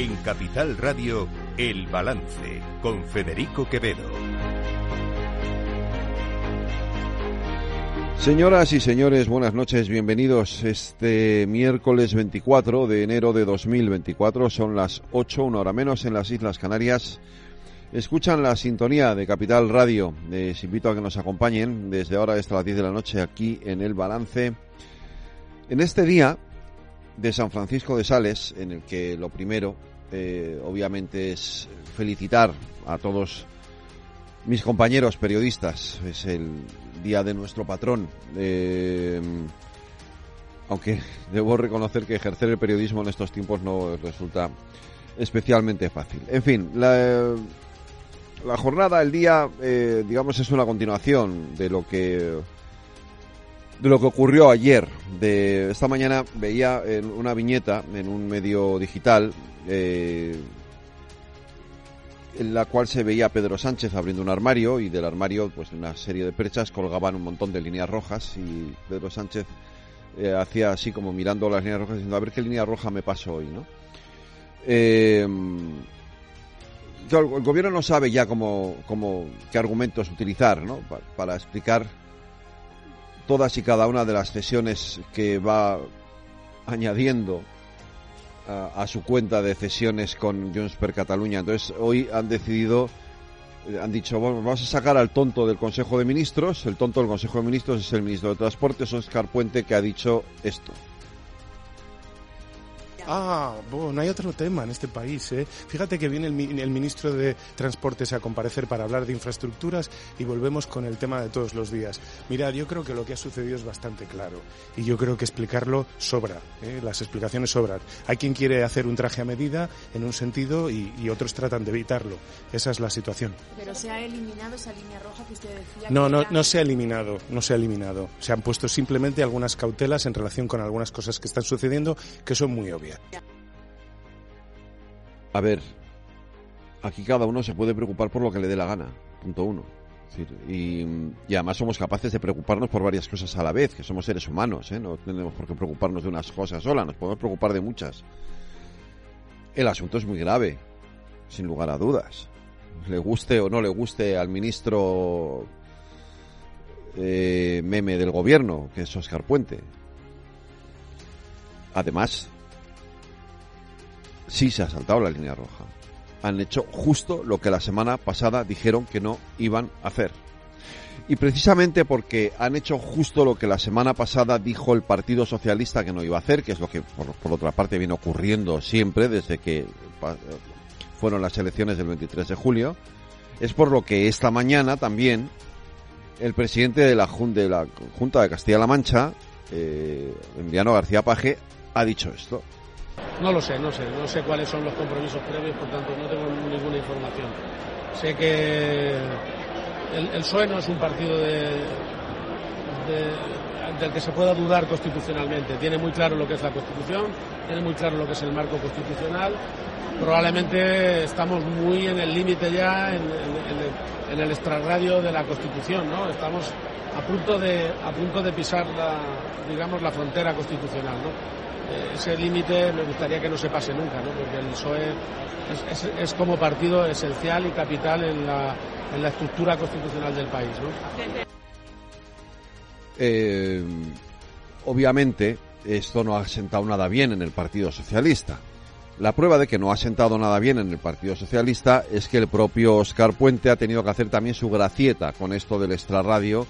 En Capital Radio, El Balance, con Federico Quevedo. Señoras y señores, buenas noches, bienvenidos. Este miércoles 24 de enero de 2024 son las 8, una hora menos en las Islas Canarias. Escuchan la sintonía de Capital Radio. Les invito a que nos acompañen desde ahora hasta las 10 de la noche aquí en El Balance. En este día de San Francisco de Sales, en el que lo primero, eh, obviamente, es felicitar a todos mis compañeros periodistas. Es el día de nuestro patrón. Eh, aunque debo reconocer que ejercer el periodismo en estos tiempos no resulta especialmente fácil. En fin, la, jornada, el día, eh, digamos, es una continuación de lo que de lo que ocurrió ayer. De esta mañana veía en una viñeta en un medio digital eh, en la cual se veía a Pedro Sánchez abriendo un armario y del armario, pues una serie de perchas colgaban un montón de líneas rojas y Pedro Sánchez eh, hacía así como mirando las líneas rojas diciendo a ver qué línea roja me paso hoy, ¿no? Eh, el gobierno no sabe ya cómo, cómo qué argumentos utilizar, ¿no? Para, para explicar todas y cada una de las cesiones que va añadiendo a, su cuenta de cesiones con Junts per Cataluña. Entonces, hoy han decidido, eh, han dicho, bueno, vamos a sacar al tonto del Consejo de Ministros. El tonto del Consejo de Ministros es el ministro de Transportes, Oscar Puente, que ha dicho esto. Ah, bueno, no hay otro tema en este país. ¿eh? Fíjate que viene el, el, ministro de Transportes a comparecer para hablar de infraestructuras y volvemos con el tema de todos los días. Mirad, yo creo que lo que ha sucedido es bastante claro y yo creo que explicarlo sobra. ¿eh? Las explicaciones sobran. Hay quien quiere hacer un traje a medida en un sentido y, y, otros tratan de evitarlo. Esa es la situación. Pero se ha eliminado esa línea roja que usted decía. No, no, era... no se ha eliminado, no se ha eliminado. Se han puesto simplemente algunas cautelas en relación con algunas cosas que están sucediendo que son muy obvias. A ver, aquí cada uno se puede preocupar por lo que le dé la gana, punto uno. Y, y, además somos capaces de preocuparnos por varias cosas a la vez, que somos seres humanos, ¿eh? no tenemos por qué preocuparnos de unas cosas solas, nos podemos preocupar de muchas. El asunto es muy grave, sin lugar a dudas. Le guste o no le guste al ministro eh, meme del gobierno, que es Oscar Puente. Además, sí se ha saltado la línea roja. Han hecho justo lo que la semana pasada dijeron que no iban a hacer. Y precisamente porque han hecho justo lo que la semana pasada dijo el Partido Socialista que no iba a hacer, que es lo que por, otra parte viene ocurriendo siempre desde que fueron las elecciones del 23 de julio, es por lo que esta mañana también el presidente de la, de la Junta de Castilla-La Mancha, eh, Emiliano García Paje, ha dicho esto. No lo sé, no sé, no sé cuáles son los compromisos previos, por tanto no tengo ninguna información. Sé que el, el PSOE no es un partido de, del que se pueda dudar constitucionalmente. Tiene muy claro lo que es la Constitución, tiene muy claro lo que es el marco constitucional. Probablemente estamos muy en el límite ya, en, en, en, en el extrarradio de la Constitución, ¿no? Estamos a punto de, a punto de pisar la, digamos, la frontera constitucional, ¿no? ese límite me gustaría que no se pase nunca, ¿no? porque el PSOE es, es, es, como partido esencial y capital en la, en la estructura constitucional del país. ¿no? Eh, obviamente, esto no ha sentado nada bien en el Partido Socialista. La prueba de que no ha sentado nada bien en el Partido Socialista es que el propio Oscar Puente ha tenido que hacer también su gracieta con esto del extrarradio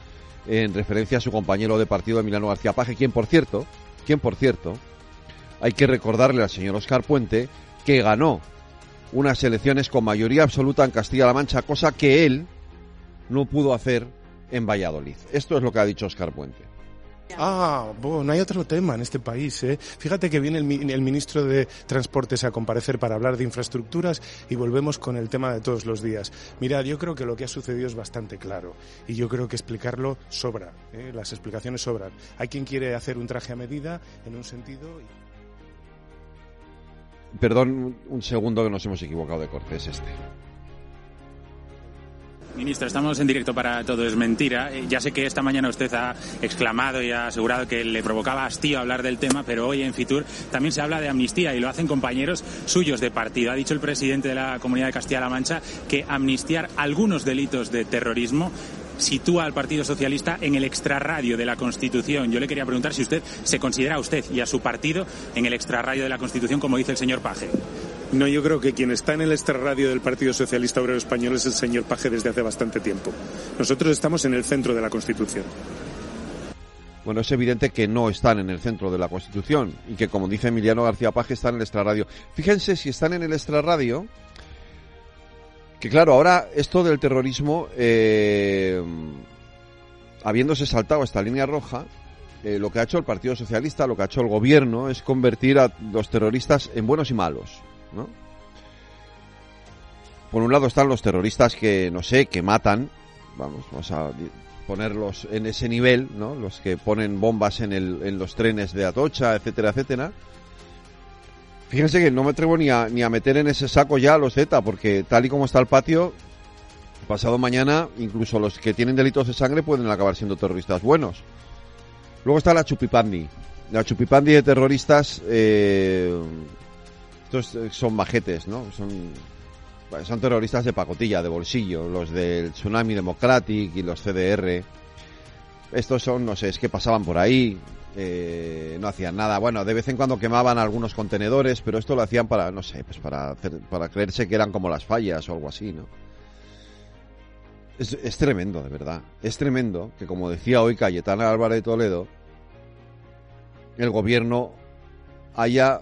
en referencia a su compañero de partido Emiliano García Paje, quien por cierto, quien por cierto, hay que recordarle al señor Oscar Puente que ganó unas elecciones con mayoría absoluta en Castilla-La Mancha, cosa que él no pudo hacer en Valladolid. Esto es lo que ha dicho Oscar Puente. Ah, bueno, no hay otro tema en este país. ¿eh? Fíjate que viene el, el, ministro de Transportes a comparecer para hablar de infraestructuras y volvemos con el tema de todos los días. Mirad, yo creo que lo que ha sucedido es bastante claro y yo creo que explicarlo sobra. ¿eh? Las explicaciones sobran. Hay quien quiere hacer un traje a medida en un sentido. Y... Perdón un segundo que nos hemos equivocado de corte, es este. Ministro, estamos en directo para Todo es Mentira. Eh, ya sé que esta mañana usted ha exclamado y ha asegurado que le provocaba hastío hablar del tema, pero hoy en Fitur también se habla de amnistía y lo hacen compañeros suyos de partido. Ha dicho el presidente de la Comunidad de Castilla-La Mancha que amnistiar algunos delitos de terrorismo sitúa al Partido Socialista en el extrarradio de la Constitución. Yo le quería preguntar si usted se considera a usted y a su partido en el extrarradio de la Constitución, como dice el señor Paje. No, yo creo que quien está en el extrarradio del Partido Socialista Obrero Español es el señor Paje desde hace bastante tiempo. Nosotros estamos en el centro de la Constitución. Bueno, es evidente que no están en el centro de la Constitución y que, como dice Emiliano García Paje, están en el extrarradio. Fíjense si están en el extrarradio, que claro, ahora esto del terrorismo, eh, habiéndose saltado esta línea roja, eh, lo que ha hecho el Partido Socialista, lo que ha hecho el gobierno, es convertir a los terroristas en buenos y malos, Por un lado están los terroristas que, no sé, que matan, vamos, vamos a ponerlos en ese nivel, ¿no? Los que ponen bombas en, los trenes de Atocha, etcétera, etcétera Fíjense que no me atrevo ni a, ni a meter en ese saco ya a los Z, porque tal y como está el patio, pasado mañana, incluso los que tienen delitos de sangre pueden acabar siendo terroristas buenos. Luego está la chupipandi. La chupipandi de terroristas, eh, estos son majetes, ¿no? Son, son terroristas de pacotilla, de bolsillo, los del Tsunami Democratic y los CDR. Estos son, no sé, es que pasaban por ahí, eh, no hacían nada. Bueno, de vez en cuando quemaban algunos contenedores, pero esto lo hacían para, no sé, pues para, para creerse que eran como las fallas o algo así, ¿no? Es, es tremendo, de verdad. Es tremendo que, como decía hoy Cayetana Álvarez de Toledo, el gobierno haya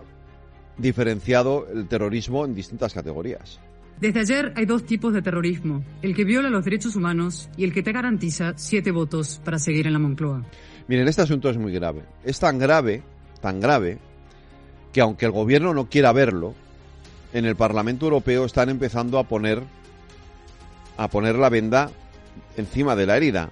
diferenciado el terrorismo en distintas categorías. Desde ayer hay dos tipos de terrorismo, el que viola los derechos humanos y el que te garantiza siete votos para seguir en la Moncloa. Miren, este asunto es muy grave. Es tan grave, tan grave, que aunque el gobierno no quiera verlo, en el Parlamento Europeo están empezando a poner a poner la venda encima de la herida,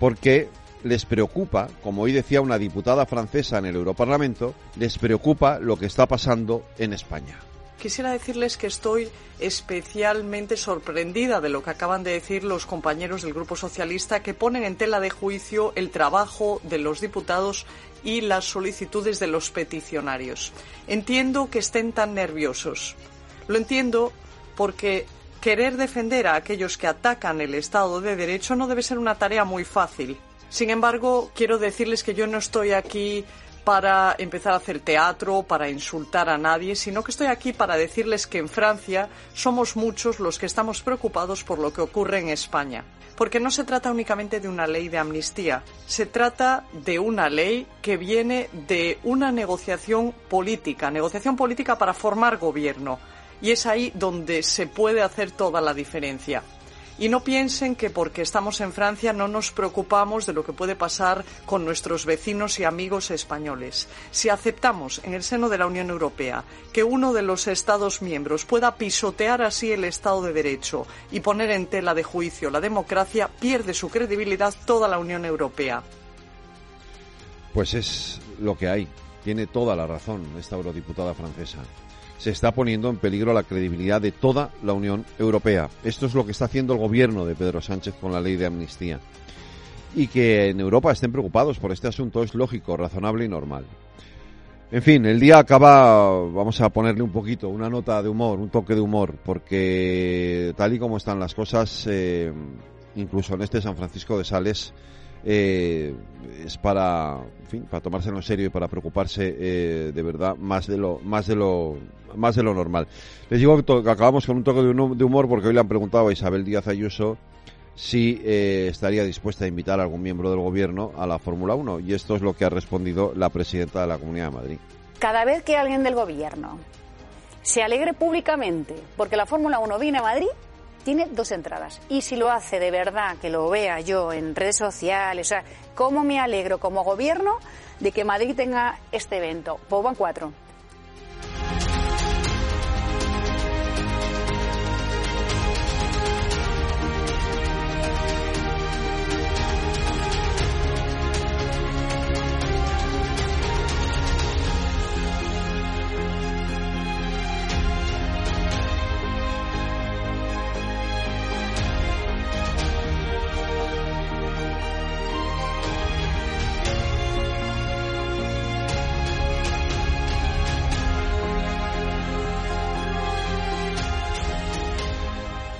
porque les preocupa, como hoy decía una diputada francesa en el Europarlamento, les preocupa lo que está pasando en España. Quisiera decirles que estoy especialmente sorprendida de lo que acaban de decir los compañeros del Grupo Socialista que ponen en tela de juicio el trabajo de los diputados y las solicitudes de los peticionarios. Entiendo que estén tan nerviosos. Lo entiendo porque querer defender a aquellos que atacan el Estado de Derecho no debe ser una tarea muy fácil. Sin embargo, quiero decirles que yo no estoy aquí para empezar a hacer teatro, para insultar a nadie, sino que estoy aquí para decirles que en Francia somos muchos los que estamos preocupados por lo que ocurre en España. Porque no se trata únicamente de una ley de amnistía, se trata de una ley que viene de una negociación política, negociación política para formar gobierno. Y es ahí donde se puede hacer toda la diferencia. Y no piensen que porque estamos en Francia no nos preocupamos de lo que puede pasar con nuestros vecinos y amigos españoles. Si aceptamos en el seno de la Unión Europea que uno de los Estados miembros pueda pisotear así el Estado de Derecho y poner en tela de juicio la democracia, pierde su credibilidad toda la Unión Europea. Pues es lo que hay. Tiene toda la razón esta eurodiputada francesa se está poniendo en peligro la credibilidad de toda la Unión Europea. Esto es lo que está haciendo el gobierno de Pedro Sánchez con la ley de amnistía. Y que en Europa estén preocupados por este asunto es lógico, razonable y normal. En fin, el día acaba, vamos a ponerle un poquito, una nota de humor, un toque de humor, porque tal y como están las cosas, eh, incluso en este San Francisco de Sales, eh, es para, fin, para tomárselo en serio y para preocuparse eh, de verdad más de lo, más de lo, más de lo normal. Les digo que, acabamos con un toque de humor porque hoy le han preguntado a Isabel Díaz Ayuso si eh, estaría dispuesta a invitar a algún miembro del gobierno a la Fórmula 1 y esto es lo que ha respondido la presidenta de la Comunidad de Madrid. Cada vez que alguien del gobierno se alegre públicamente porque la Fórmula 1 viene a Madrid, tiene dos entradas. Y si lo hace de verdad, que lo vea yo en redes sociales, o sea, ¿cómo me alegro como gobierno de que Madrid tenga este evento? Pues van cuatro.